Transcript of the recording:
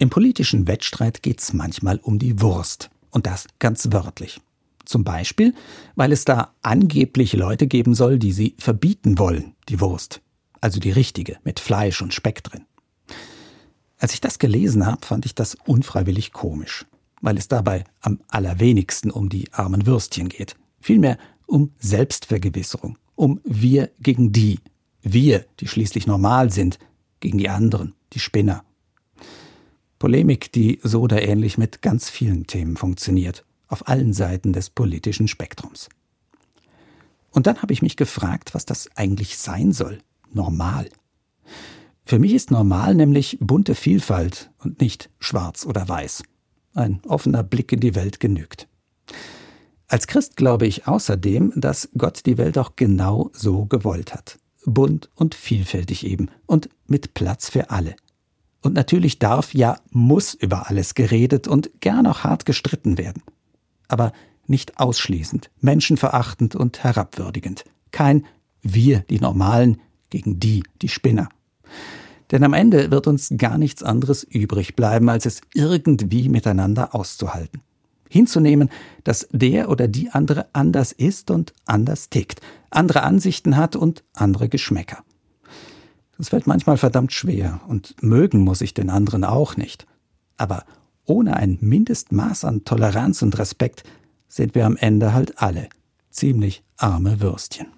Im politischen Wettstreit geht's manchmal um die Wurst. Und das ganz wörtlich. Zum Beispiel, weil es da angeblich Leute geben soll, die sie verbieten wollen, die Wurst. Also die richtige, mit Fleisch und Speck drin. Als ich das gelesen habe, fand ich das unfreiwillig komisch, weil es dabei am allerwenigsten um die armen Würstchen geht. Vielmehr um Selbstvergewisserung, um wir gegen die, wir, die schließlich normal sind, gegen die anderen, die Spinner. Polemik, die so oder ähnlich mit ganz vielen Themen funktioniert, auf allen Seiten des politischen Spektrums. Und dann habe ich mich gefragt, was das eigentlich sein soll. Normal. Für mich ist normal nämlich bunte Vielfalt und nicht schwarz oder weiß. Ein offener Blick in die Welt genügt. Als Christ glaube ich außerdem, dass Gott die Welt auch genau so gewollt hat. Bunt und vielfältig eben und mit Platz für alle. Und natürlich darf, ja muss über alles geredet und gern auch hart gestritten werden. Aber nicht ausschließend, menschenverachtend und herabwürdigend. Kein wir, die Normalen, gegen die, die Spinner. Denn am Ende wird uns gar nichts anderes übrig bleiben, als es irgendwie miteinander auszuhalten. Hinzunehmen, dass der oder die andere anders ist und anders tickt, andere Ansichten hat und andere Geschmäcker. Das fällt manchmal verdammt schwer und mögen muss ich den anderen auch nicht. Aber ohne ein Mindestmaß an Toleranz und Respekt sind wir am Ende halt alle ziemlich arme Würstchen.